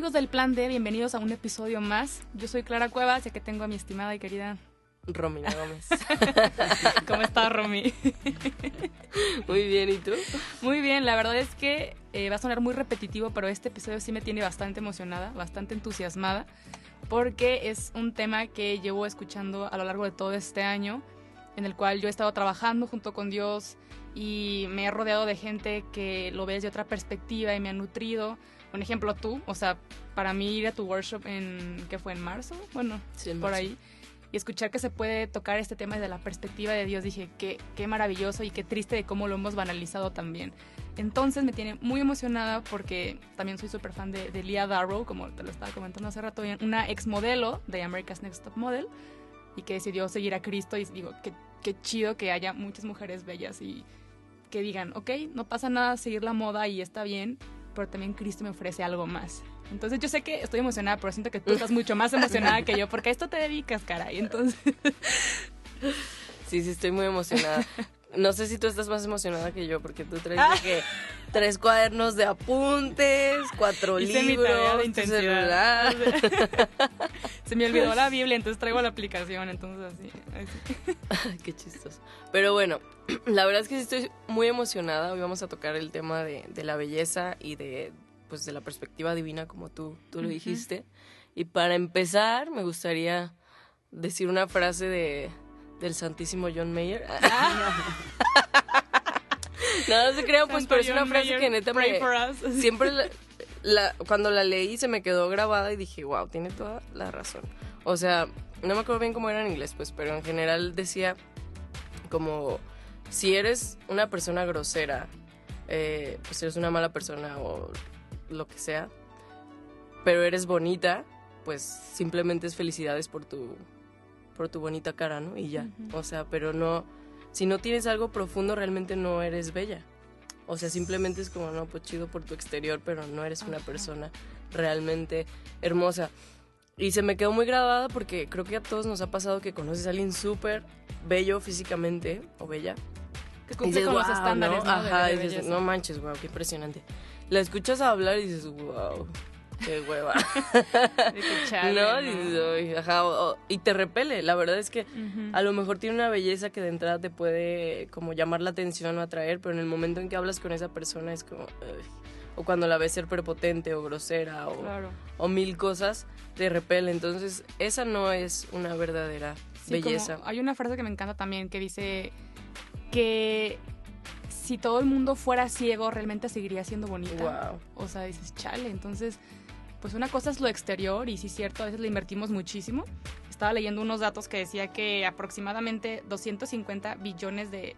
Amigos del Plan D, bienvenidos a un episodio más. Yo soy Clara Cuevas, ya que tengo a mi estimada y querida Romina Gómez. ¿Cómo estás, Romy? Muy bien, ¿y tú? Muy bien, la verdad es que eh, va a sonar muy repetitivo, pero este episodio sí me tiene bastante emocionada, bastante entusiasmada, porque es un tema que llevo escuchando a lo largo de todo este año, en el cual yo he estado trabajando junto con Dios y me he rodeado de gente que lo ve desde otra perspectiva y me ha nutrido un ejemplo tú, o sea, para mí ir a tu workshop en, ¿qué fue? ¿En marzo? Bueno, por ahí. Y escuchar que se puede tocar este tema desde la perspectiva de Dios, dije, qué, qué maravilloso y qué triste de cómo lo hemos banalizado también. Entonces me tiene muy emocionada porque también soy súper fan de, de Leah Darrow, como te lo estaba comentando hace rato, una ex modelo de America's Next Top Model y que decidió seguir a Cristo y digo, qué, qué chido que haya muchas mujeres bellas y que digan, ok, no pasa nada seguir la moda y está bien, pero también Cristo me ofrece algo más. Entonces yo sé que estoy emocionada, pero siento que tú estás mucho más emocionada que yo, porque a esto te dedicas, cara. Y entonces... Sí, sí, estoy muy emocionada. No sé si tú estás más emocionada que yo, porque tú traes ah. que tres cuadernos de apuntes, cuatro libros, mi de celular. Se me olvidó la Biblia, entonces traigo la aplicación, entonces así. Qué chistoso. Pero bueno, la verdad es que sí estoy muy emocionada. Hoy vamos a tocar el tema de, la belleza y de, pues, de la perspectiva divina, como tú, tú lo dijiste. Y para empezar, me gustaría decir una frase de del Santísimo John Mayer. no, no se crean, pues, pero es una frase que neta me, siempre la, cuando la leí se me quedó grabada y dije, wow, tiene toda la razón. O sea, no me acuerdo bien cómo era en inglés, pues, pero en general decía como si eres una persona grosera, eh, pues eres una mala persona o lo que sea, pero eres bonita, pues simplemente es felicidades por tu por tu bonita cara, ¿no? Y ya. O sea, pero no, si no tienes algo profundo, realmente no eres bella. O sea, simplemente es como, no, pues chido por tu exterior, pero no eres una persona realmente hermosa. Y se me quedó muy grabada porque creo que a todos nos ha pasado que conoces a alguien súper bello físicamente o bella. Que cumple con los estándares, ¿no? Ajá, y dices, no manches, wow, qué impresionante. La escuchas hablar y dices, wow, qué hueva. ¿No? y te repele. La verdad es que a lo mejor tiene una belleza que de entrada te puede como llamar la atención o atraer, pero en el momento en que hablas con esa persona es como... o cuando la ves ser prepotente o grosera o, o mil cosas, te repele. Entonces, esa no es una verdadera belleza. hay una frase que me encanta también que dice que si todo el mundo fuera ciego, realmente seguiría siendo bonita. Wow. O sea, dices, chale, entonces pues una cosa es lo exterior y sí es cierto, a veces le invertimos muchísimo. Estaba leyendo unos datos que decía que aproximadamente 250 billones de,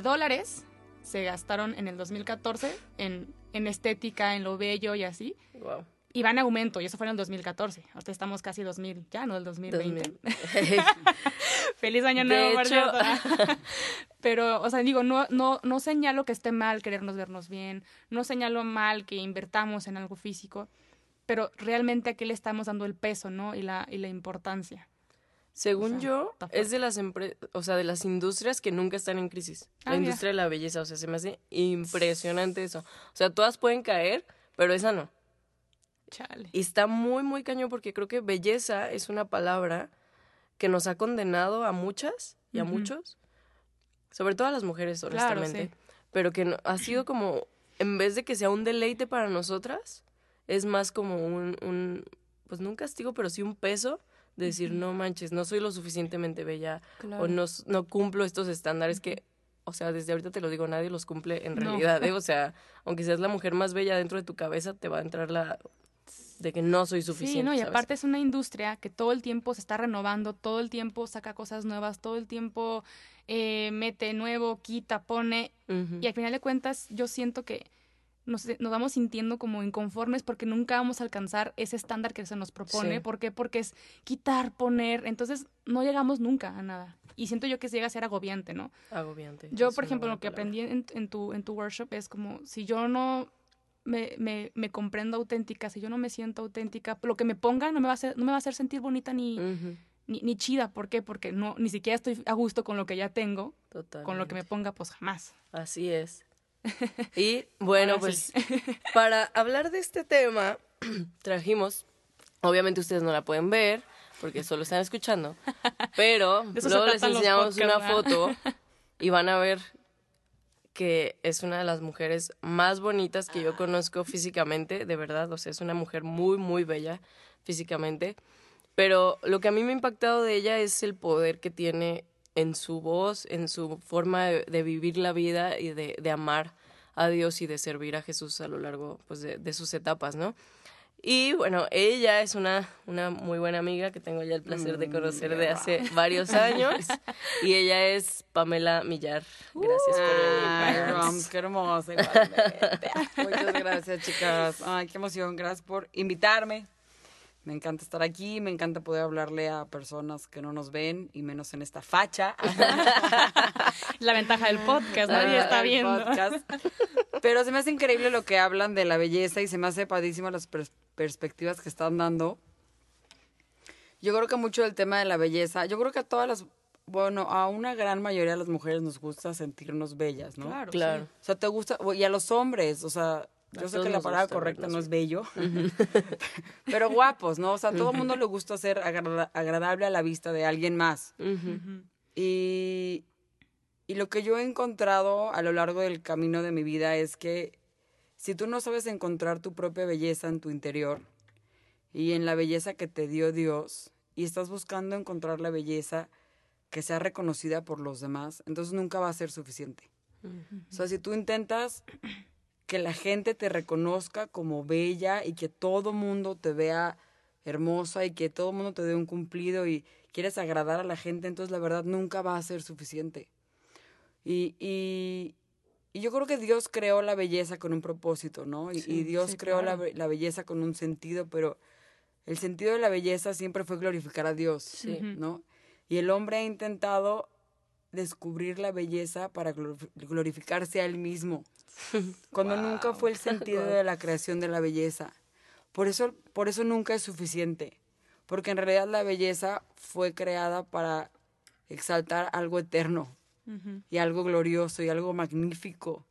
dólares se gastaron en el 2014 en, en, estética, en lo bello y así. Wow. Y va en aumento, y eso fue en el 2014. Ahorita estamos casi 2000, ya, ¿no? El 2020. Feliz año nuevo, Pero, o sea, digo, no, no, no señalo que esté mal querernos vernos bien, no señalo mal que invertamos en algo físico, pero realmente a qué le estamos dando el peso, ¿no? Y la, y la importancia. Según yo, es de las o sea, de las industrias que nunca están en crisis. la ah, industria de la belleza, o sea, se me hace impresionante eso. O sea, todas pueden caer, pero esa no. Chale. Y está muy, muy cañón porque creo que belleza es una palabra que nos ha condenado a muchas y a muchos, sobre todo a las mujeres, honestamente, pero que ha sido como, en vez de que sea un deleite para nosotras, es más como un, un, pues no un castigo, pero sí un peso de decir, no manches, no soy lo suficientemente bella o no, no cumplo estos estándares que, o sea, desde ahorita te lo digo, nadie los cumple en realidad, ¿eh? o sea, aunque seas la mujer más bella dentro de tu cabeza, te va a entrar la de que no soy suficiente. Sí, no, y aparte es una industria que todo el tiempo se está renovando, todo el tiempo saca cosas nuevas, todo el tiempo eh, mete nuevo, quita, pone, y al final de cuentas yo siento que nos, nos, vamos sintiendo como inconformes porque nunca vamos a alcanzar ese estándar que se nos propone. ¿Por qué? Porque es quitar, poner. Entonces no llegamos nunca a nada. Y siento yo que llega a ser agobiante, ¿no? Agobiante. Yo, por ejemplo, lo que aprendí en, tu, en tu workshop es como si yo no me, me, me, comprendo auténtica, si yo no me siento auténtica, lo que me ponga no me va a hacer, no me va a hacer sentir bonita ni, ni, ni, chida. ¿Por qué? Porque no, ni siquiera estoy a gusto con lo que ya tengo. Con lo que me ponga, pues jamás. Así es. Y bueno, pues para hablar de este tema, trajimos, obviamente ustedes no la pueden ver porque solo están escuchando, pero luego les enseñamos una foto y van a ver que es una de las mujeres más bonitas que yo conozco físicamente, de verdad, o sea, es una mujer muy, muy bella físicamente, pero lo que a mí me ha impactado de ella es el poder que tiene en su voz, en su forma de, vivir la vida y de, de, amar a Dios y de servir a Jesús a lo largo pues, de, de, sus etapas, ¿no? Y bueno, ella es una, una muy buena amiga que tengo ya el placer de conocer de hace varios años. Y ella es Pamela Millar. Gracias por venir. qué hermosa. Muchas gracias, chicas. Ay, qué emoción. Gracias por invitarme. Me encanta estar aquí, me encanta poder hablarle a personas que no nos ven y menos en esta facha. La ventaja del podcast, nadie está viendo. Pero se me hace increíble lo que hablan de la belleza y se me hace padísimo las perspectivas que están dando. Yo creo que mucho del tema de la belleza, yo creo que a todas las, bueno, a una gran mayoría de las mujeres nos gusta sentirnos bellas, ¿no? Claro, claro. O sea, te gusta, y a los hombres, o sea, yo sé que la palabra correcta no es bello, pero guapos, ¿no? O sea, a todo el mundo le gusta ser agradable a la vista de alguien más. y, y lo que yo he encontrado a lo largo del camino de mi vida es que si tú no sabes encontrar tu propia belleza en tu interior y en la belleza que te dio Dios, y estás buscando encontrar la belleza que sea reconocida por los demás, entonces nunca va a ser suficiente. O sea, si tú intentas que la gente te reconozca como bella y que todo mundo te vea hermosa y que todo mundo te dé un cumplido y quieres agradar a la gente, entonces la verdad nunca va a ser suficiente. Y, y, yo creo que Dios creó la belleza con un propósito, ¿no? Y, Dios creó la, la, belleza con un sentido, pero el sentido de la belleza siempre fue glorificar a Dios, ¿no? Y el hombre ha intentado descubrir la belleza para glorificarse a él mismo, cuando nunca fue el sentido de la creación de la belleza. Por eso, por eso nunca es suficiente, porque en realidad la belleza fue creada para exaltar algo eterno y algo glorioso y algo magnífico.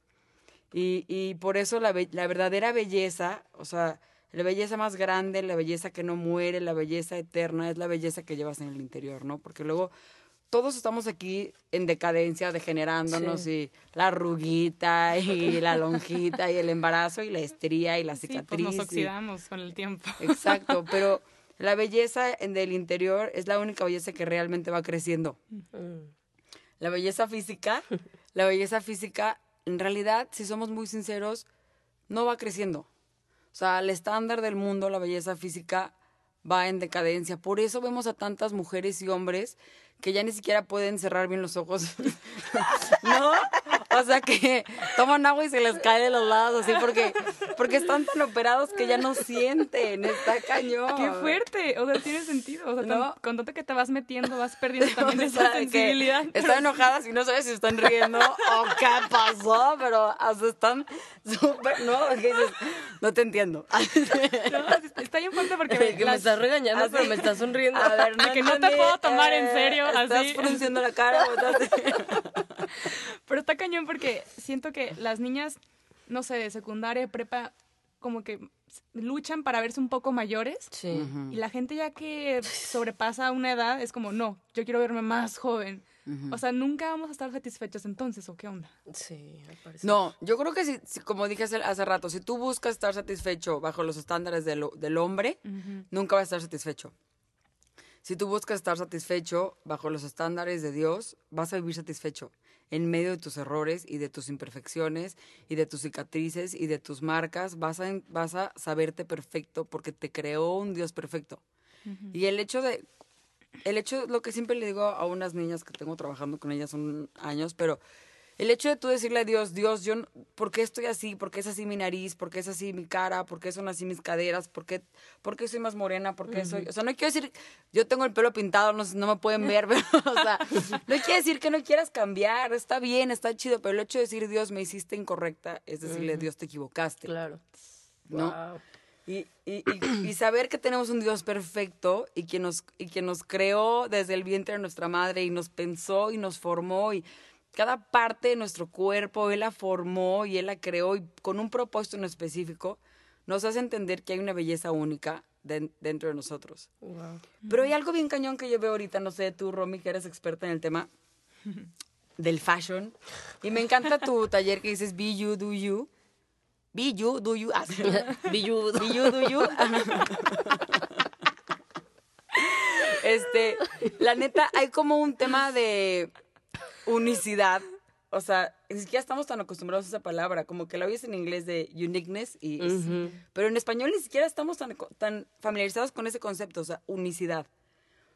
Y, y por eso la, la verdadera belleza, o sea, la belleza más grande, la belleza que no muere, la belleza eterna, es la belleza que llevas en el interior, ¿no? Porque luego todos estamos aquí en decadencia, degenerándonos y la ruguita y la lonjita y el embarazo y la estría y la cicatriz. Sí, pues nos oxidamos con el tiempo. Exacto, pero la belleza del interior es la única belleza que realmente va creciendo. Mm. La belleza física, la belleza física, en realidad, si somos muy sinceros, no va creciendo. O sea, el estándar del mundo, la belleza física, va en decadencia. Por eso vemos a tantas mujeres y hombres que ya ni siquiera pueden cerrar bien los ojos. ¿No? O sea que toman agua y se les cae de los lados, así porque, porque están tan operados que ya no sienten. Está cañón. Qué fuerte. O sea, tiene sentido. O sea, ¿No? con tanto que te vas metiendo, vas perdiendo también esa sensibilidad. Están enojadas y no sabes si están riendo o qué pasó, pero hasta están súper. No, no te entiendo. No, está bien fuerte porque. Que me estás regañando, pero me estás sonriendo. A ver, no, que no te puedo tomar en serio. Estás así. pronunciando la cara. Pero está cañón porque siento que las niñas, no sé, de secundaria, prepa, como que luchan para verse un poco mayores. Sí. Y la gente ya que sobrepasa una edad es como, no, yo quiero verme más joven. O sea, nunca vamos a estar satisfechos entonces, ¿o qué onda? Sí, me parece. No, yo creo que si, como dije hace, hace, rato, si tú buscas estar satisfecho bajo los estándares del, del hombre, nunca vas a estar satisfecho. Si tú buscas estar satisfecho bajo los estándares de Dios, vas a vivir satisfecho en medio de tus errores y de tus imperfecciones y de tus cicatrices y de tus marcas. Vas a, vas a saberte perfecto porque te creó un Dios perfecto. Y el hecho de, el hecho, lo que siempre le digo a unas niñas que tengo trabajando con ellas son años, pero el hecho de tú decirle a Dios, Dios, yo, ¿por qué estoy así? ¿Por qué es así mi nariz? ¿Por qué es así mi cara? ¿Por qué son así mis caderas? ¿Por qué, por qué soy más morena? ¿Por qué soy...? O sea, no quiero decir, yo tengo el pelo pintado, no, no me pueden ver, pero, o sea, no quiere decir que no quieras cambiar, está bien, está chido, pero el hecho de decir, Dios, me hiciste incorrecta, es decirle, Dios, te equivocaste. Claro. ¿No? Y, y, y, saber que tenemos un Dios perfecto y que, nos, y que nos creó desde el vientre de nuestra madre y nos pensó y nos formó y cada parte de nuestro cuerpo, Él la formó y Él la creó y con un propósito en específico, nos hace entender que hay una belleza única dentro de nosotros. Pero hay algo bien cañón que yo veo ahorita, no sé, tú, Romy, que eres experta en el tema del fashion. Y me encanta tu taller que dices Be You, Do You. Be You, Do You. be You, Be You, Do You. este, la neta, hay como un tema de unicidad. O sea, ni siquiera estamos tan acostumbrados a esa palabra, como que la oyes en inglés de uniqueness, y, pero en español ni siquiera estamos tan, tan familiarizados con ese concepto, o sea, unicidad.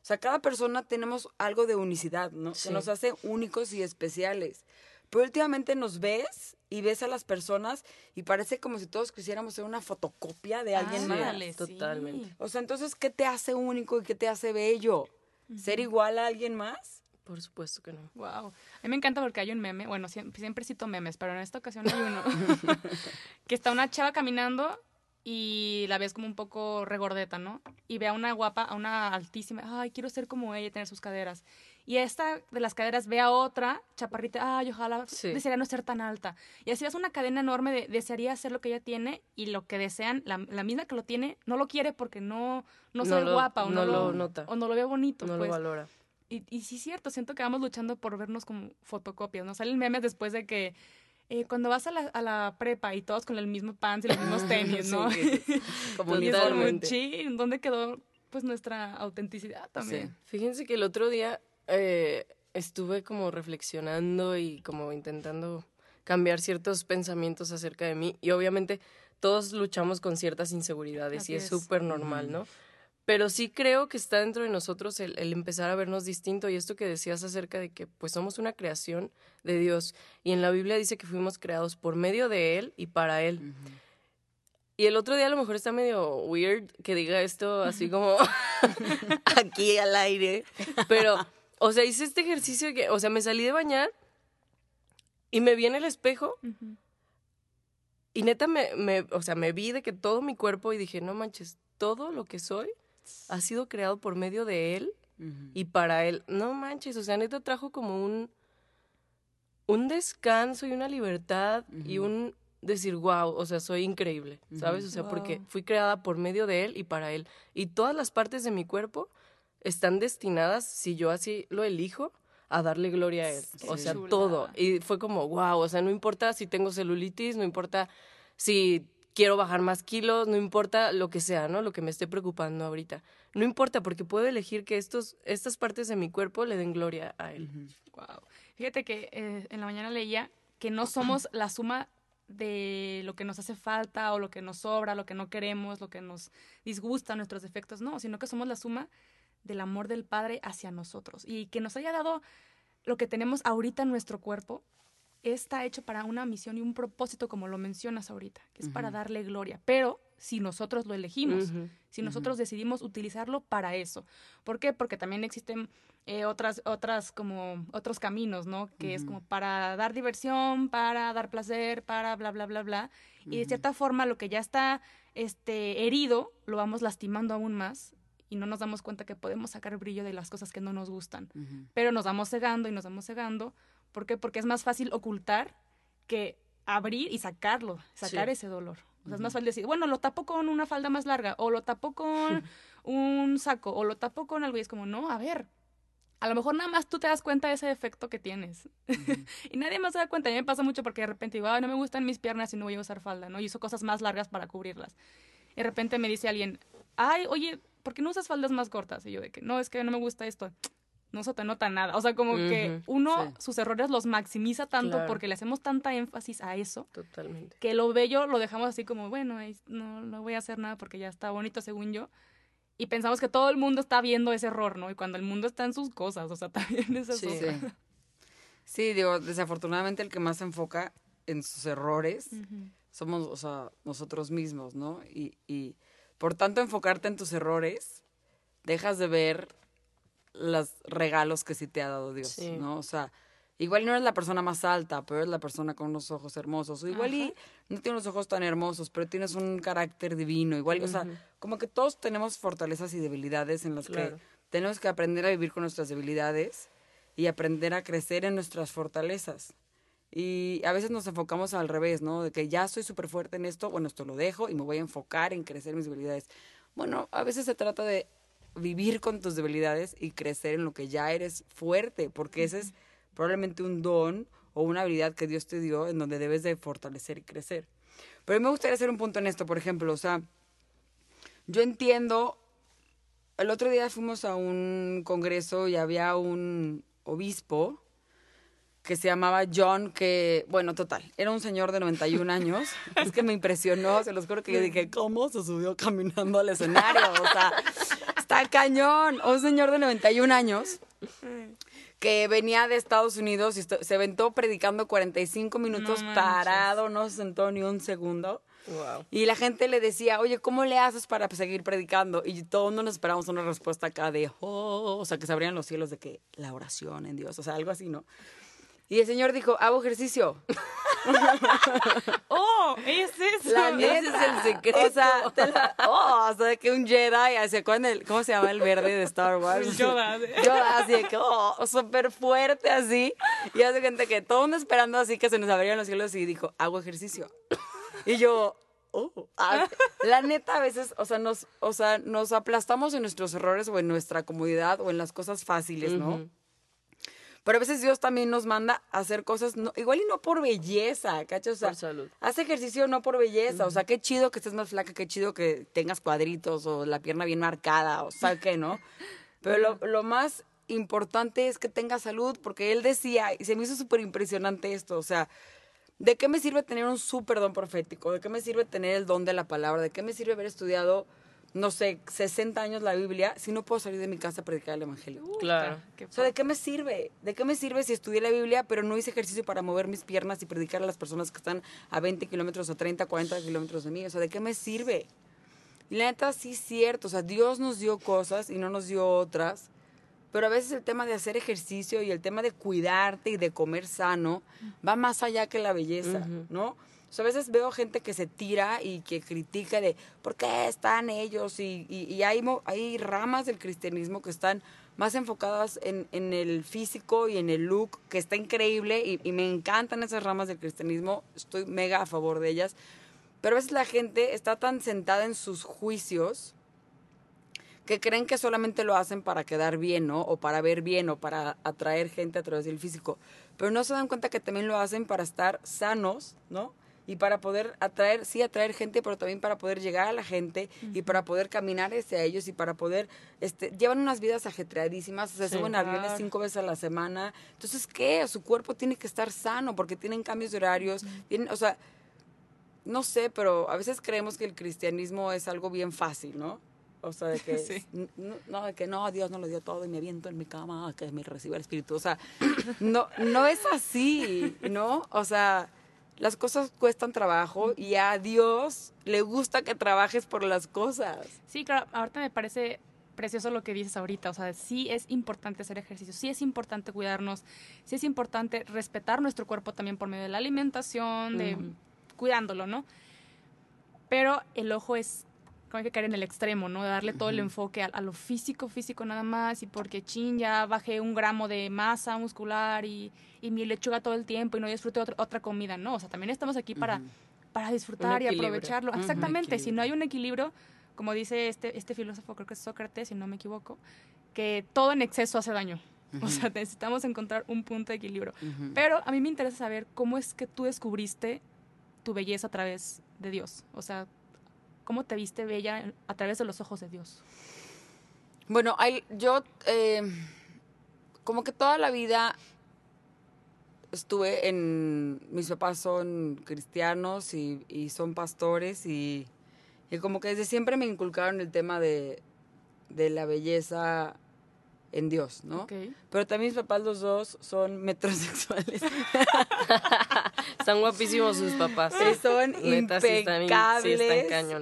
O sea, cada persona tenemos algo de unicidad, ¿no? Que nos hace únicos y especiales. Pero últimamente nos ves y ves a las personas y parece como si todos quisiéramos ser una fotocopia de alguien más. Totalmente. O sea, entonces, ¿qué te hace único y qué te hace bello? ¿Ser igual a alguien más? Por supuesto que no. Wow. A mí me encanta porque hay un meme, bueno, siempre, cito memes, pero en esta ocasión hay uno, que está una chava caminando y la ves como un poco regordeta, ¿no? Y ve a una guapa, a una altísima, ay, quiero ser como ella y tener sus caderas. Y esta de las caderas ve a otra chaparrita, ay, ojalá desearía no ser tan alta. Y así es una cadena enorme de desearía hacer lo que ella tiene y lo que desean, la, misma que lo tiene, no lo quiere porque no, no, soy guapa o no, lo, nota. O no lo ve bonito. No lo pues. valora y, y sí es cierto, siento que vamos luchando por vernos como fotocopias, ¿no? Salen memes después de que eh, cuando vas a la, a la, prepa y todos con el mismo pants y los mismos tenis, ¿no? Sí, como sí, ¿dónde quedó pues nuestra autenticidad también? Fíjense que el otro día eh, estuve como reflexionando y como intentando cambiar ciertos pensamientos acerca de mí y obviamente todos luchamos con ciertas inseguridades y es súper normal, ¿no? Pero sí creo que está dentro de nosotros el, empezar a vernos distinto y esto que decías acerca de que pues somos una creación de Dios y en la Biblia dice que fuimos creados por medio de Él y para Él. Y el otro día a lo mejor está medio weird que diga esto así como aquí al aire, pero, o sea, hice este ejercicio que, o sea, me salí de bañar y me vi en el espejo y neta me, me, o sea, me vi de que todo mi cuerpo y dije, no manches, todo lo que soy ha sido creado por medio de él y para él. No manches, o sea, neta trajo como un, un descanso y una libertad y un decir, wow, o sea, soy increíble, ¿sabes? O sea, porque fui creada por medio de él y para él. Y todas las partes de mi cuerpo están destinadas, si yo así lo elijo, a darle gloria a él. o sea, todo. Y fue como, wow, o sea, no importa si tengo celulitis, no importa si quiero bajar más kilos, no importa lo que sea, ¿no? Lo que me esté preocupando ahorita. No importa porque puedo elegir que estos, estas partes de mi cuerpo le den gloria a él. Wow. Fíjate que eh, en la mañana leía que no somos la suma de lo que nos hace falta o lo que nos sobra, lo que no queremos, lo que nos disgusta, nuestros defectos, no, sino que somos la suma del amor del Padre hacia nosotros y que nos haya dado lo que tenemos ahorita en nuestro cuerpo está hecho para una misión y un propósito, como lo mencionas ahorita, que es para darle gloria. Pero si nosotros lo elegimos, si nosotros decidimos utilizarlo para eso. ¿Por qué? Porque también existen eh, otras, otras como otros caminos, ¿no? Que es como para dar diversión, para dar placer, para bla, bla, bla, bla. Y de cierta forma lo que ya está este, herido, lo vamos lastimando aún más y no nos damos cuenta que podemos sacar brillo de las cosas que no nos gustan. Pero nos vamos cegando y nos vamos cegando ¿Por qué? Porque es más fácil ocultar que abrir y sacarlo, sacar ese dolor. O sea, es más fácil decir, bueno, lo tapo con una falda más larga, o lo tapo con un saco, o lo tapo con algo. Y es como, no, a ver, a lo mejor nada más tú te das cuenta de ese defecto que tienes. y nadie más se da cuenta. A mí me pasa mucho porque de repente digo, ay, no me gustan mis piernas y no voy a usar falda, ¿no? Y uso cosas más largas para cubrirlas. Y de repente me dice alguien, ay, oye, ¿por qué no usas faldas más cortas? Y yo de que, no, es que no me gusta esto no se te nota nada. O sea, como que uno sus errores los maximiza tanto porque le hacemos tanta énfasis a eso. Totalmente. Que lo bello lo dejamos así como, bueno, no, no voy a hacer nada porque ya está bonito según yo. Y pensamos que todo el mundo está viendo ese error, ¿no? Y cuando el mundo está en sus cosas, o sea, también es eso. Sí. Sí, digo, desafortunadamente el que más se enfoca en sus errores somos, o sea, nosotros mismos, ¿no? Y, y por tanto enfocarte en tus errores, dejas de ver los regalos que sí te ha dado Dios, ¿no? O sea, igual no eres la persona más alta, pero eres la persona con unos ojos hermosos. O igual y no tienes unos ojos tan hermosos, pero tienes un carácter divino. Igual, o sea, como que todos tenemos fortalezas y debilidades en las que tenemos que aprender a vivir con nuestras debilidades y aprender a crecer en nuestras fortalezas. Y a veces nos enfocamos al revés, ¿no? De que ya soy súper fuerte en esto, bueno, esto lo dejo y me voy a enfocar en crecer mis debilidades. Bueno, a veces se trata de vivir con tus debilidades y crecer en lo que ya eres fuerte, porque ese es probablemente un don o una habilidad que Dios te dio en donde debes de fortalecer y crecer. Pero me gustaría hacer un punto en esto, por ejemplo, o sea, yo entiendo, el otro día fuimos a un congreso y había un obispo que se llamaba John, que, bueno, total, era un señor de 91 años. es que me impresionó, se los juro que yo dije, ¿cómo se subió caminando al escenario? O sea, está cañón. Un señor de 91 años que venía de Estados Unidos y se aventó predicando 45 minutos parado, no se sentó ni un segundo. Y la gente le decía, oye, ¿cómo le haces para seguir predicando? Y todos nos esperamos una respuesta acá de, oh, o sea, que se abrían los cielos de que la oración en Dios, o sea, algo así, ¿no? Y el señor dijo, hago ejercicio. oh, ese es, ese es el secreto. O sea, oh, o sea, que un Jedi, ¿se el, ¿cómo se llama el verde de Star Wars? Yoda. Yoda, así de que, oh, súper fuerte así. Y hace gente que todo mundo esperando así que se nos abrieran los cielos y dijo, hago ejercicio. Y yo, oh, ah, la neta a veces, o sea, nos, o sea, nos aplastamos en nuestros errores o en nuestra comodidad o en las cosas fáciles, ¿no? Pero a veces Dios también nos manda a hacer cosas, no, igual y no por belleza, sea, por salud. Haz ejercicio no por belleza. O sea, qué chido que estés más flaca, qué chido que tengas cuadritos o la pierna bien marcada, o sea, qué, ¿no? Pero lo, lo más importante es que tengas salud, porque él decía, y se me hizo súper impresionante esto, o sea, ¿de qué me sirve tener un súper don profético? ¿De qué me sirve tener el don de la palabra? ¿De qué me sirve haber estudiado no sé, 60 años la Biblia si no puedo salir de mi casa a predicar el Evangelio? Claro. O sea, ¿de qué me sirve? ¿De qué me sirve si estudié la Biblia pero no hice ejercicio para mover mis piernas y predicar a las personas que están a 20 kilómetros o 30, 40 kilómetros de mí? O sea, ¿de qué me sirve? Y la neta, sí es cierto. O sea, Dios nos dio cosas y no nos dio otras. Pero a veces el tema de hacer ejercicio y el tema de cuidarte y de comer sano va más allá que la belleza, ¿no? A veces veo gente que se tira y que critica de por qué están ellos y, y, hay, hay ramas del cristianismo que están más enfocadas en, en, el físico y en el look, que está increíble y, y, me encantan esas ramas del cristianismo, estoy mega a favor de ellas, pero a veces la gente está tan sentada en sus juicios que creen que solamente lo hacen para quedar bien, ¿no? O para ver bien o para atraer gente a través del físico, pero no se dan cuenta que también lo hacen para estar sanos, ¿no? Y para poder atraer, sí, atraer gente, pero también para poder llegar a la gente y para poder caminar hacia ellos y para poder, este, llevan unas vidas ajetreadísimas, se suben aviones cinco veces a la semana. Entonces, ¿qué? Su cuerpo tiene que estar sano porque tienen cambios de horarios, tienen, o sea, no sé, pero a veces creemos que el cristianismo es algo bien fácil, ¿no? O sea, de que, no, de que no, Dios no lo dio todo y me aviento en mi cama que me reciba el espíritu. O sea, no, no es así, ¿no? O sea, las cosas cuestan trabajo y a Dios le gusta que trabajes por las cosas. Sí, claro, ahorita me parece precioso lo que dices ahorita, o sea, sí es importante hacer ejercicio, sí es importante cuidarnos, sí es importante respetar nuestro cuerpo también por medio de la alimentación, de cuidándolo, ¿no? Pero el ojo es hay que caer en el extremo, ¿no? De darle todo el enfoque a, lo físico, físico nada más, y porque chin, ya bajé un gramo de masa muscular y, y mi lechuga todo el tiempo y no disfruté otra, otra comida, ¿no? O sea, también estamos aquí para, para disfrutar y aprovecharlo. Exactamente, si no hay un equilibrio, como dice este, este filósofo, creo que es Sócrates, si no me equivoco, que todo en exceso hace daño. O sea, necesitamos encontrar un punto de equilibrio. Pero a mí me interesa saber cómo es que tú descubriste tu belleza a través de Dios. O sea, ¿Cómo te viste bella a través de los ojos de Dios? Bueno, yo eh, como que toda la vida estuve en... Mis papás son cristianos y, son pastores y, como que desde siempre me inculcaron el tema de, de la belleza en Dios, ¿no? Pero también mis papás los dos son metrosexuales. están guapísimos sus papás. Sí, son impecables.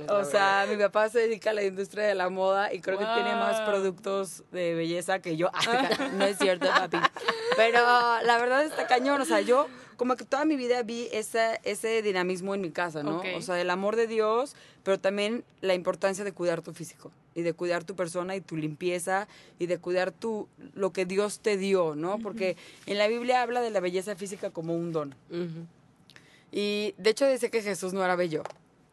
o sea, mi papá se dedica a la industria de la moda y creo que tiene más productos de belleza que yo. no es cierto, papi. Pero la verdad está cañón. O sea, yo como que toda mi vida vi ese, ese dinamismo en mi casa, ¿no? O sea, el amor de Dios, pero también la importancia de cuidar tu físico y de cuidar tu persona y tu limpieza y de cuidar tu lo que Dios te dio, ¿no? Porque en la Biblia habla de la belleza física como un don. Y de hecho dice que Jesús no era bello.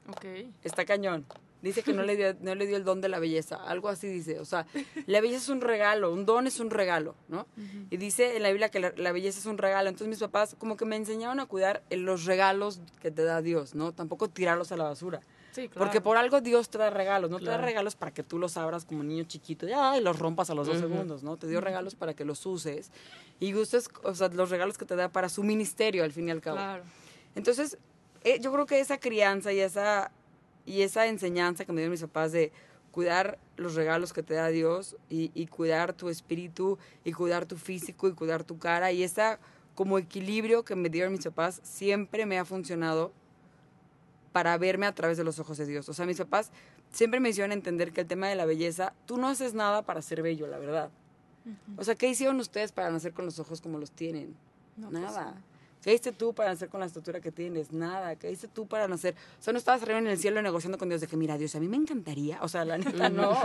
Ok. Está cañón. Dice que no le, dio, no le dio el don de la belleza, algo así dice. O sea, la belleza es un regalo, un don es un regalo, ¿no? Y dice en la Biblia que la, belleza es un regalo. Entonces mis papás como que me enseñaron a cuidar los regalos que te da Dios, ¿no? Tampoco tirarlos a la basura. Sí, claro. Porque por algo Dios te da regalos, no te da regalos para que tú los abras como niño chiquito y, los rompas a los dos segundos, ¿no? Te dio regalos para que los uses y gustes, o sea, los regalos que te da para su ministerio al fin y al cabo. Claro. Entonces, eh, yo creo que esa crianza y esa y esa enseñanza que me dieron mis papás de cuidar los regalos que te da Dios y, cuidar tu espíritu y cuidar tu físico y cuidar tu cara y esa como equilibrio que me dieron mis papás siempre me ha funcionado para verme a través de los ojos de Dios. O sea, mis papás siempre me hicieron entender que el tema de la belleza, tú no haces nada para ser bello, la verdad. O sea, ¿qué hicieron ustedes para nacer con los ojos como los tienen? Pues nada. ¿Qué hiciste tú para nacer con la estatura que tienes? Nada. ¿Qué hiciste tú para nacer? O sea, no estabas arriba en el cielo negociando con Dios de que, mira, Dios, a mí me encantaría. O sea, la neta, no.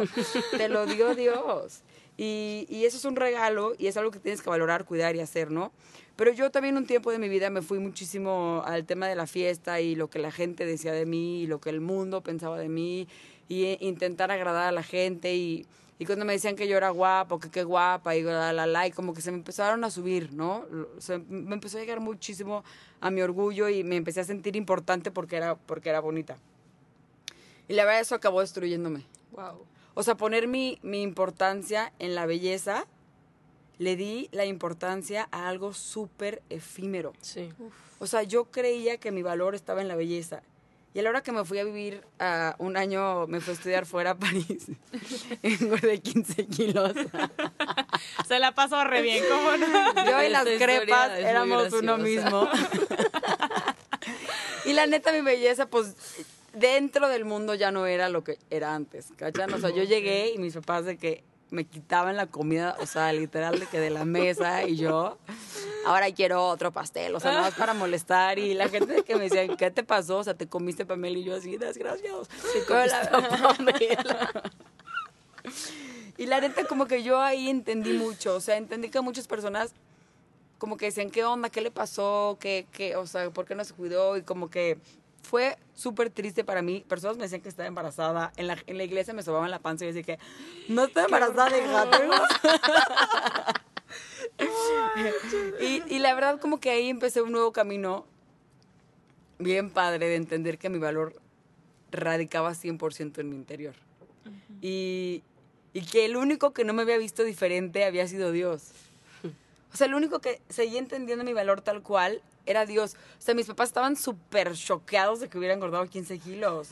Te lo dio Dios. Y, y, eso es un regalo y es algo que tienes que valorar, cuidar y hacer, ¿no? Pero yo también un tiempo de mi vida me fui muchísimo al tema de la fiesta y lo que la gente decía de mí y lo que el mundo pensaba de mí y eh, intentar agradar a la gente y y cuando me decían que yo era guapo, que qué guapa, y la, la, la, y como que se me empezaron a subir, ¿no? me empezó a llegar muchísimo a mi orgullo y me empecé a sentir importante porque era, porque era bonita. Y la verdad eso acabó destruyéndome. Wow. O sea, poner mi, mi importancia en la belleza, le di la importancia a algo súper efímero. Sí. O sea, yo creía que mi valor estaba en la belleza. Y a la hora que me fui a vivir a un año, me fui a estudiar fuera a París. Engordé 15 kilos. Se la pasó re bien, ¿cómo no? Yo y las crepas éramos uno mismo. y la neta, mi belleza, pues dentro del mundo ya no era lo que era antes. ¿Cachan? O sea, yo llegué y mis papás de que me quitaban la comida, o sea, literal de que de la mesa y yo ahora quiero otro pastel, o sea, nada más para molestar. Y la gente que me decía, ¿qué te pasó? O sea, te comiste Pamela y yo así, desgraciados. y la neta, como que yo ahí entendí mucho, o sea, entendí que muchas personas como que decían, ¿qué onda? ¿Qué le pasó? ¿Qué, qué? O sea, ¿por qué no se cuidó? Y como que fue súper triste para mí. Personas me decían que estaba embarazada. En la, en la iglesia me sobaban la panza y decía que no estoy embarazada, hija. y, y la verdad como que ahí empecé un nuevo camino bien padre de entender que mi valor radicaba 100% en mi interior. y, y que el único que no me había visto diferente había sido Dios. O sea, el único que seguía entendiendo mi valor tal cual era Dios. O sea, mis papás estaban súper choqueados de que hubiera engordado 15 kilos.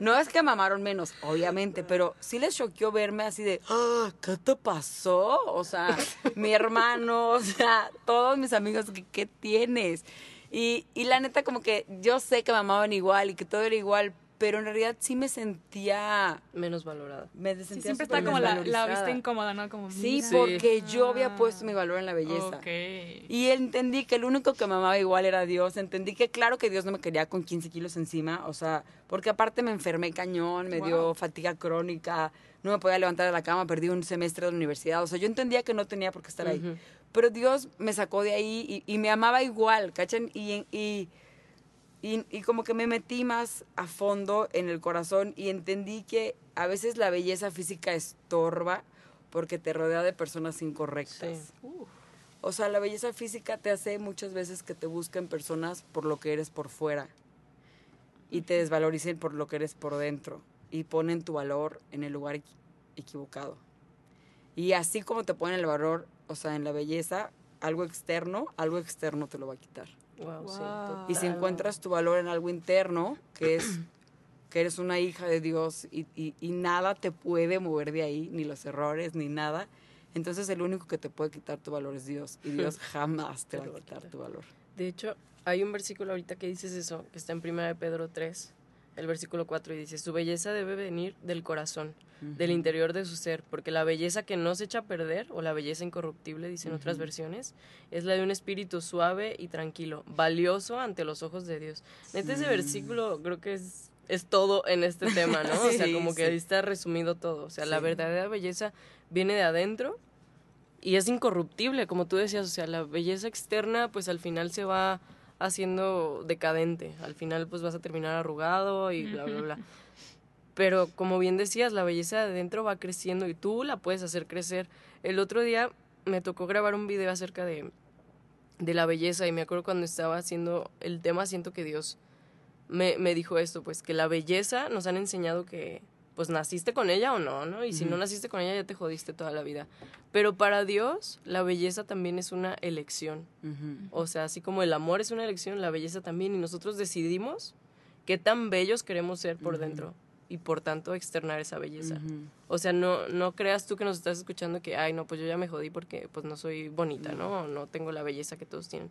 No es que mamaron menos, obviamente, pero sí les choqueó verme así de, ah, ¿qué te pasó? O sea, mi hermano, o sea, todos mis amigos, ¿qué, qué tienes? Y, y la neta, como que yo sé que mamaban igual y que todo era igual, pero en realidad sí me sentía menos valorada. Me sentía siempre está como la, la, vista incómoda, ¿no? Como, sí, porque yo había ah. puesto mi valor en la belleza. Y entendí que el único que me amaba igual era Dios. Entendí que claro que Dios no me quería con 15 kilos encima, o sea, porque aparte me enfermé cañón, me dio fatiga crónica, no me podía levantar de la cama, perdí un semestre de la universidad, o sea, yo entendía que no tenía por qué estar ahí. Pero Dios me sacó de ahí y, y me amaba igual, ¿cachan? y, y y, como que me metí más a fondo en el corazón y entendí que a veces la belleza física estorba porque te rodea de personas incorrectas. O sea, la belleza física te hace muchas veces que te busquen personas por lo que eres por fuera y te desvaloricen por lo que eres por dentro y ponen tu valor en el lugar equivocado. Y así como te ponen el valor, o sea, en la belleza, algo externo, algo externo te lo va a quitar y si encuentras tu valor en algo interno, que es que eres una hija de Dios y, y, nada te puede mover de ahí, ni los errores, ni nada, entonces el único que te puede quitar tu valor es Dios. Y Dios jamás te va a quitar tu valor. De hecho, hay un versículo ahorita que dices eso, que está en 1 de Pedro 3, el versículo 4, y dice, su belleza debe venir del corazón, del interior de su ser, porque la belleza que no se echa a perder, o la belleza incorruptible, dicen otras versiones, es la de un espíritu suave y tranquilo, valioso ante los ojos de Dios. Neta, ese versículo creo que es, es todo en este tema, ¿no? o sea, como que ahí está resumido todo. O sea, la verdadera belleza viene de adentro y es incorruptible, como tú decías, o sea, la belleza externa pues al final se va haciendo decadente, al final pues vas a terminar arrugado y bla, bla, bla. Pero como bien decías, la belleza de adentro va creciendo y tú la puedes hacer crecer. El otro día me tocó grabar un video acerca de, de la belleza y me acuerdo cuando estaba haciendo el tema, siento que Dios me, me dijo esto, pues que la belleza nos han enseñado que pues naciste con ella o no, ¿no? Y si no naciste con ella ya te jodiste toda la vida. Pero para Dios la belleza también es una elección. O sea, así como el amor es una elección, la belleza también. Y nosotros decidimos qué tan bellos queremos ser por dentro y por tanto externar esa belleza. O sea, no, no creas tú que nos estás escuchando que, ay, no, pues yo ya me jodí porque pues no soy bonita, ¿no? O no tengo la belleza que todos tienen.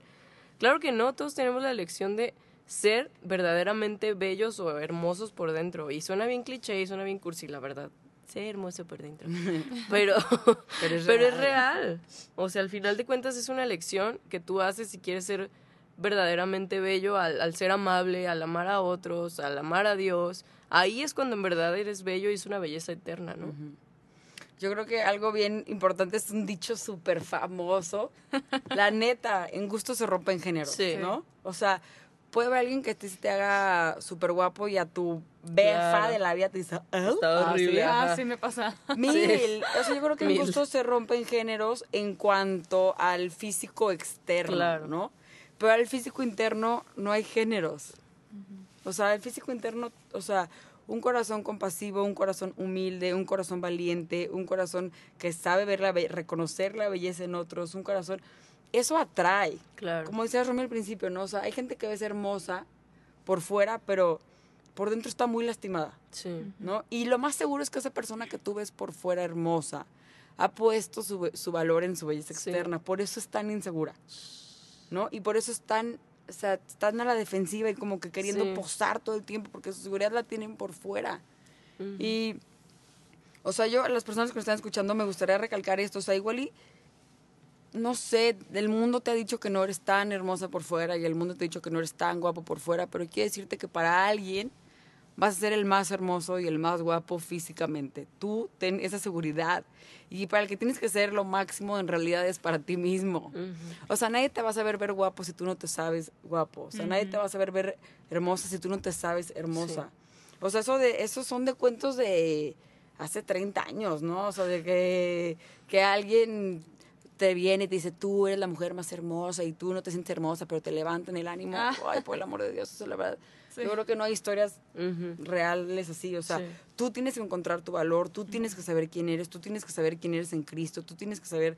Claro que no, todos tenemos la elección de ser verdaderamente bellos o hermosos por dentro. Y suena bien cliché y suena bien cursi, la verdad. Ser hermoso por dentro. Pero, pero, es, real. O sea, al final de cuentas es una elección que tú haces si quieres ser verdaderamente bello al, ser amable, al amar a otros, al amar a Dios. Ahí es cuando en verdad eres bello y es una belleza eterna, ¿no? Yo creo que algo bien importante es un dicho súper famoso. La neta, en gusto se rompen géneros, ¿no? O sea, puede haber alguien que te, te haga súper guapo y a tu befa de la vida te dice, ¿Oh? Está horrible. Ah, sí, me pasa. Mil. O sea, yo creo que el gusto se rompe en géneros en cuanto al físico externo, ¿no? Pero al físico interno no hay géneros. O sea, el físico interno, o sea, un corazón compasivo, un corazón humilde, un corazón valiente, un corazón que sabe ver la reconocer la belleza en otros, un corazón eso atrae. Claro. Como decía Romeo al principio, ¿no? O sea, hay gente que ve hermosa por fuera, pero por dentro está muy lastimada. Sí. ¿No? Y lo más seguro es que esa persona que tú ves por fuera hermosa ha puesto su, su valor en su belleza externa. Por eso es tan insegura. ¿No? Y por eso es tan, o sea, están a la defensiva y como que queriendo posar todo el tiempo porque su seguridad la tienen por fuera. Y, o sea, yo a las personas que me están escuchando me gustaría recalcar esto. O sea, igual y no sé, el mundo te ha dicho que no eres tan hermosa por fuera y el mundo te ha dicho que no eres tan guapo por fuera, pero quiero decirte que para alguien vas a ser el más hermoso y el más guapo físicamente. Tú ten esa seguridad. Y para el que tienes que ser lo máximo en realidad es para ti mismo. O sea, nadie te va a saber ver guapo si tú no te sabes guapo. O sea, nadie te va a saber ver hermosa si tú no te sabes hermosa. O sea, eso de esos son de cuentos de hace 30 años, ¿no? O sea, de que, que alguien te viene y te dice, tú eres la mujer más hermosa y tú no te sientes hermosa, pero te levantan el ánimo. Ah. Ay, por el amor de Dios, eso es la verdad. Yo creo que no hay historias reales así. O sea, tú tienes que encontrar tu valor, tú tienes que saber quién eres, tú tienes que saber quién eres en Cristo, tú tienes que saber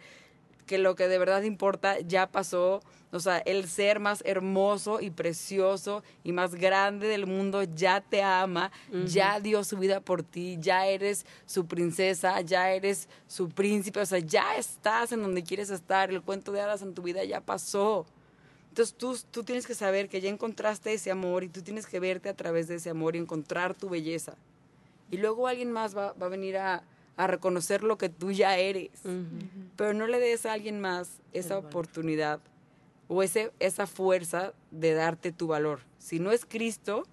que lo que de verdad importa ya pasó, o sea, el ser más hermoso y precioso y más grande del mundo ya te ama, ya dio su vida por ti, ya eres su princesa, ya eres su príncipe, o sea, ya estás en donde quieres estar, el cuento de hadas en tu vida ya pasó. Entonces tú, tú tienes que saber que ya encontraste ese amor y tú tienes que verte a través de ese amor y encontrar tu belleza. Y luego alguien más va, va a venir a, a reconocer lo que tú ya eres. Pero no le des a alguien más esa oportunidad o ese, esa fuerza de darte tu valor. Si no es Cristo,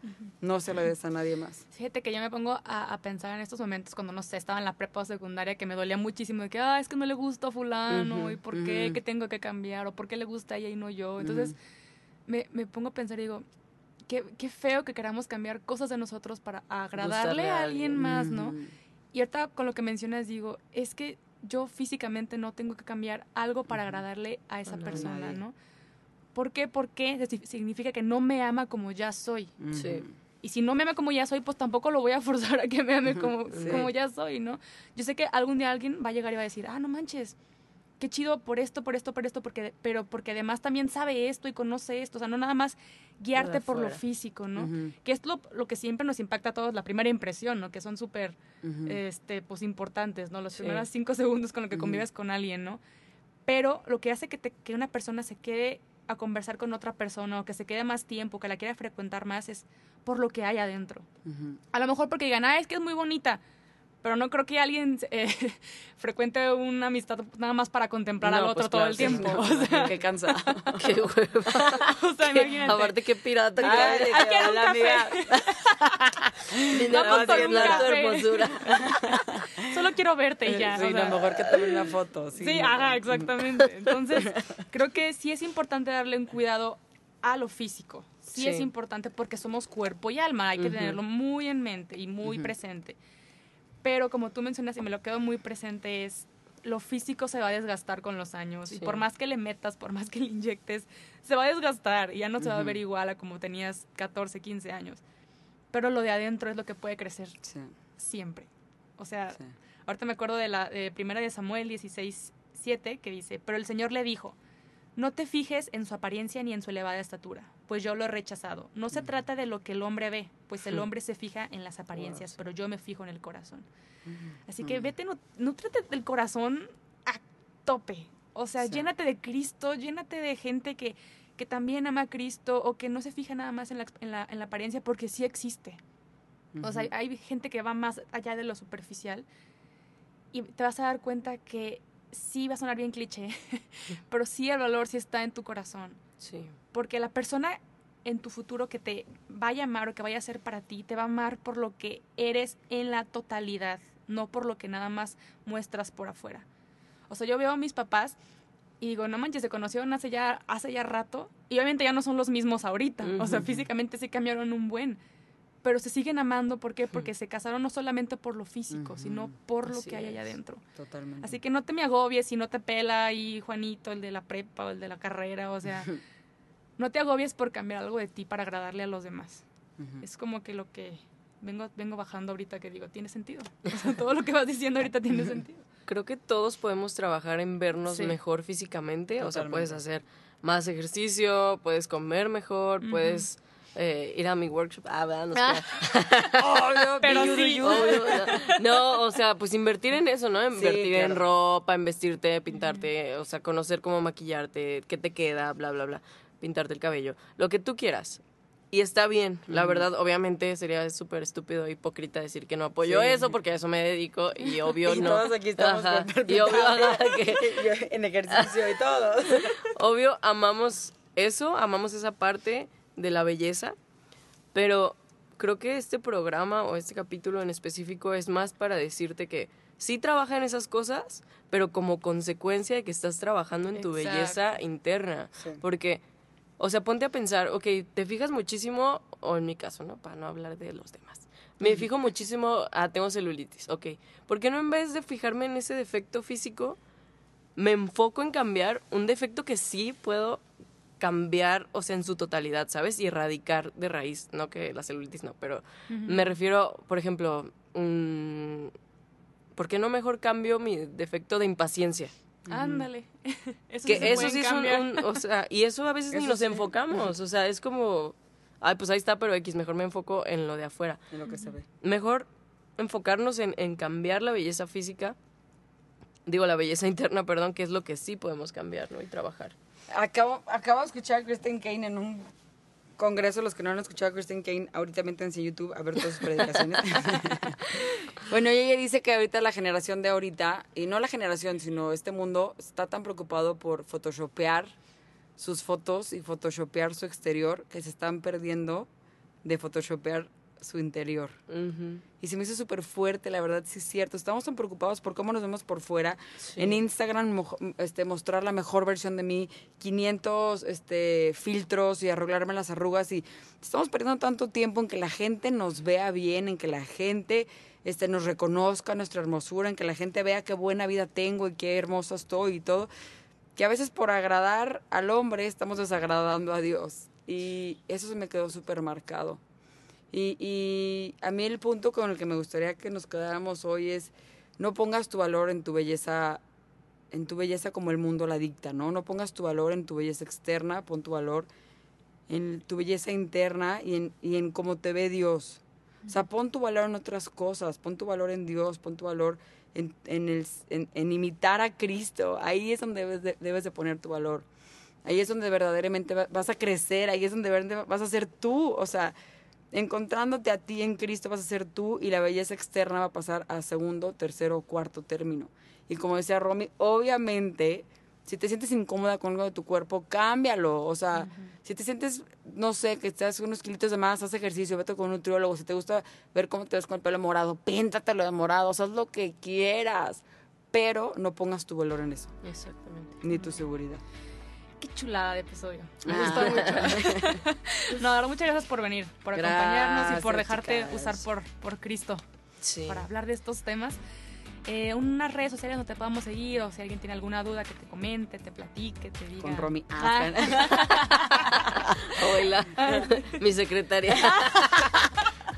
no se lo des a nadie más. Fíjate que yo me pongo a, pensar en estos momentos cuando, no sé, estaba en la prepa secundaria que me dolía muchísimo de que, ah, es que no le gusta a fulano, y por qué, que tengo que cambiar, o por qué le gusta a ella y no yo. Entonces, me, me, pongo a pensar y digo, qué, qué, feo que queramos cambiar cosas de nosotros para agradarle a alguien más, ¿no? Y ahorita con lo que mencionas digo, es que yo físicamente no tengo que cambiar algo para agradarle a esa persona, ¿no? ¿Por qué? Porque significa que no me ama como ya soy. Sí. Y si no me ama como ya soy, pues tampoco lo voy a forzar a que me ame como, como ya soy, ¿no? Yo sé que algún día alguien va a llegar y va a decir, ah, no manches, qué chido por esto, por esto, por esto, porque, pero porque además también sabe esto y conoce esto, o sea, no nada más guiarte por lo físico, ¿no? Que es lo, lo, que siempre nos impacta a todos, la primera impresión, ¿no? Que son súper, este, pues, importantes, ¿no? Los primeros cinco segundos con lo que convives con alguien, ¿no? Pero lo que hace que, te, que una persona se quede a conversar con otra persona o que se quede más tiempo, que la quiera frecuentar más, es por lo que hay adentro. A lo mejor porque digan, ah, es que es muy bonita, pero no creo que alguien eh, frecuente una amistad nada más para contemplar al otro pues todo el tiempo. o sea, qué cansado. qué hueva. o sea, imagínate. Aparte, qué pirata. Ay, que hay que. Vamos por un hermosura. Solo quiero verte y ya. Sí, lo mejor que tomar una foto. Sí, sí ajá, exactamente. Entonces, creo que sí es importante darle un cuidado a lo físico. Sí, es importante porque somos cuerpo y alma. Hay que tenerlo muy en mente y muy presente. Pero como tú mencionas y me lo quedo muy presente es lo físico se va a desgastar con los años y por más que le metas, por más que le inyectes, se va a desgastar y ya no se va a ver igual a como tenías 14, 15 años. Pero lo de adentro es lo que puede crecer siempre. O sea, ahorita me acuerdo de la primera de Samuel 16, 7 que dice, pero el Señor le dijo, no te fijes en su apariencia ni en su elevada estatura, pues yo lo he rechazado. No se trata de lo que el hombre ve, pues el hombre se fija en las apariencias, pero yo me fijo en el corazón. Así que vete, no, trate del corazón a tope. O sea, llénate de Cristo, llénate de gente que, que también ama a Cristo o que no se fija nada más en la, en la, en la apariencia porque sí existe. O sea, hay gente que va más allá de lo superficial y te vas a dar cuenta que sí va a sonar bien cliché, pero sí el valor sí está en tu corazón. Sí. Porque la persona en tu futuro que te vaya a amar o que vaya a ser para ti, te va a amar por lo que eres en la totalidad, no por lo que nada más muestras por afuera. O sea, yo veo a mis papás y digo, no manches, se conocieron hace ya, hace ya rato y obviamente ya no son los mismos ahorita. O sea, físicamente sí cambiaron un buen pero se siguen amando. ¿Por qué? Porque se casaron no solamente por lo físico, sino por lo que hay allá adentro. Totalmente. Así que no te me agobies si no te pela ahí Juanito, el de la prepa o el de la carrera, o sea, no te agobies por cambiar algo de ti para agradarle a los demás. Es como que lo que vengo, vengo bajando ahorita que digo, tiene sentido. todo lo que vas diciendo ahorita tiene sentido. Creo que todos podemos trabajar en vernos mejor físicamente, o sea, puedes hacer más ejercicio, puedes comer mejor, puedes eh, ir a mi workshop. Ah, No, ah. pero sí. no, o sea, pues invertir en eso, ¿no? Invertir en ropa, en vestirte, pintarte, o sea, conocer cómo maquillarte, qué te queda, bla, bla, bla. Pintarte el cabello. Lo que tú quieras. Y está bien, la verdad, obviamente sería súper estúpido, hipócrita decir que no apoyo eso, porque a eso me dedico y obvio y no. todos aquí estamos y obvio que... en ejercicio y todo. Obvio, amamos eso, amamos esa parte, de la belleza, pero creo que este programa o este capítulo en específico es más para decirte que sí trabaja en esas cosas, pero como consecuencia de que estás trabajando en tu belleza interna. Porque, o sea, ponte a pensar, ok, te fijas muchísimo, o en mi caso, ¿no? Para no hablar de los demás. Me fijo muchísimo, ah, tengo celulitis, ok. ¿Por qué no en vez de fijarme en ese defecto físico, me enfoco en cambiar un defecto que sí puedo cambiar, o sea, en su totalidad, ¿sabes? Y erradicar de raíz, no que la celulitis no, pero me refiero, por ejemplo, ¿por qué no mejor cambio mi defecto de impaciencia? Ándale. eso que eso sí es un, o sea, y eso a veces ni nos enfocamos, o sea, es como, ay, pues ahí está, pero X, mejor me enfoco en lo de afuera. En lo que se ve. Mejor enfocarnos en, en cambiar la belleza física, digo, la belleza interna, perdón, que es lo que sí podemos cambiar, ¿no? Y trabajar. Acabo, acabo de escuchar a Kristen Kane en un congreso. Los que no han escuchado a Kristen Kane, ahorita métanse en YouTube a ver todas sus predicaciones. bueno, ella dice que ahorita la generación de ahorita, y no la generación, sino este mundo, está tan preocupado por photoshopear sus fotos y photoshopear su exterior que se están perdiendo de photoshopear su interior. Y se me hizo súper fuerte, la verdad, sí es cierto. Estamos tan preocupados por cómo nos vemos por fuera. En Instagram, este, mostrar la mejor versión de mí, 500 este, filtros y arreglarme las arrugas. Y estamos perdiendo tanto tiempo en que la gente nos vea bien, en que la gente este, nos reconozca nuestra hermosura, en que la gente vea qué buena vida tengo y qué hermosa estoy y todo. Que a veces por agradar al hombre estamos desagradando a Dios. Y eso se me quedó súper marcado. Y, a mí el punto con el que me gustaría que nos quedáramos hoy es, no pongas tu valor en tu belleza en tu belleza como el mundo la dicta, ¿no? No pongas tu valor en tu belleza externa, pon tu valor en tu belleza interna y en, y cómo te ve Dios. O sea, pon tu valor en otras cosas, pon tu valor en Dios, pon tu valor en, imitar a Cristo. Ahí es donde debes de, debes de poner tu valor. Ahí es donde verdaderamente vas a crecer, ahí es donde vas a ser tú. O sea, encontrándote a ti en Cristo vas a ser tú y la belleza externa va a pasar a segundo, tercero o cuarto término. Y como decía Romy, obviamente, si te sientes incómoda con algo de tu cuerpo, cámbialo. O sea, si te sientes, no sé, que estás con unos kilitos de más, haz ejercicio, vete con un nutriólogo. Si te gusta ver cómo te ves con el pelo morado, píntatelo de morado, haz lo que quieras. Pero no pongas tu valor en eso. Exactamente. Ni tu seguridad. Qué chulada de episodio. Me gustó ah. mucho. no, muchas gracias por venir, por acompañarnos y por dejarte usar por, por Cristo sí. para hablar de estos temas eh, unas redes sociales donde te podamos seguir o si alguien tiene alguna duda que te comente, te platique, te diga. Con Romy. Ah. Hola, mi secretaria.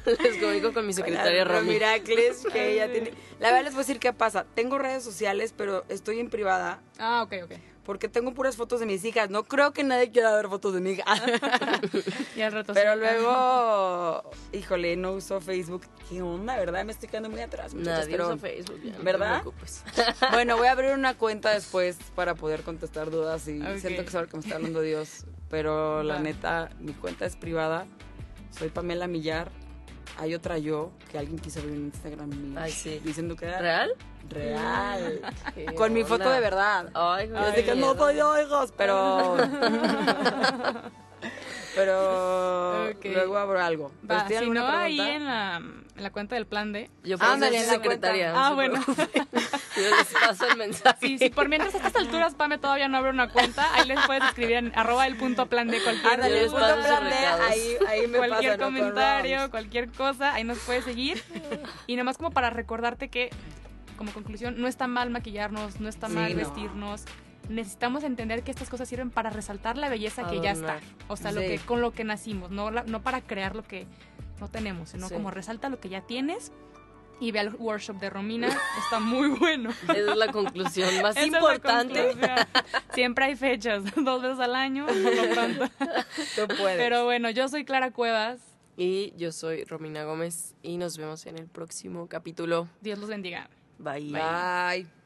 les comunico con mi secretaria Romy. Miracles, que ella tiene. La verdad les voy a decir qué pasa. Tengo redes sociales, pero estoy en privada. Ah, ok, ok porque tengo puras fotos de mis hijas. No creo que nadie quiera ver fotos de mi hija. y al rato Pero luego, híjole, no uso Facebook. ¿Qué onda, verdad? Me estoy quedando muy atrás. Nadie pero, Facebook, ¿verdad? bueno, voy a abrir una cuenta después para poder contestar dudas y siento que es que me está hablando Dios. Pero la neta, mi cuenta es privada. Soy Pamela Millar hay otra yo que alguien quiso ver en Instagram mío. Ay, sí. Diciendo que era. ¿Real? Real. Con mi foto de verdad. Ay, Yo que no soy yo, hijos, pero. pero. Luego abro algo. Va, si no, ahí en la en la cuenta del plan de. Yo puedo ser secretaria. Ah, bueno. Yo les paso el mensaje. Sí, sí, por mientras a estas alturas Pame todavía no abre una cuenta, ahí les puedes escribir en arroba el punto plan de cualquier. Ándale, el punto plan de, ahí, ahí me Cualquier comentario, cualquier cosa, ahí nos puedes seguir. Y nomás como para recordarte que, como conclusión, no está mal maquillarnos, no está mal vestirnos necesitamos entender que estas cosas sirven para resaltar la belleza que ya está. O sea, lo que con lo que nacimos, no, no para crear lo que no tenemos, sino como resalta lo que ya tienes y ve al workshop de Romina, está muy bueno. Esa es la conclusión más importante. Siempre hay fechas, dos veces al año, por lo pronto. Tú puedes. Pero bueno, yo soy Clara Cuevas. Y yo soy Romina Gómez y nos vemos en el próximo capítulo. Dios los bendiga. Bye. Bye.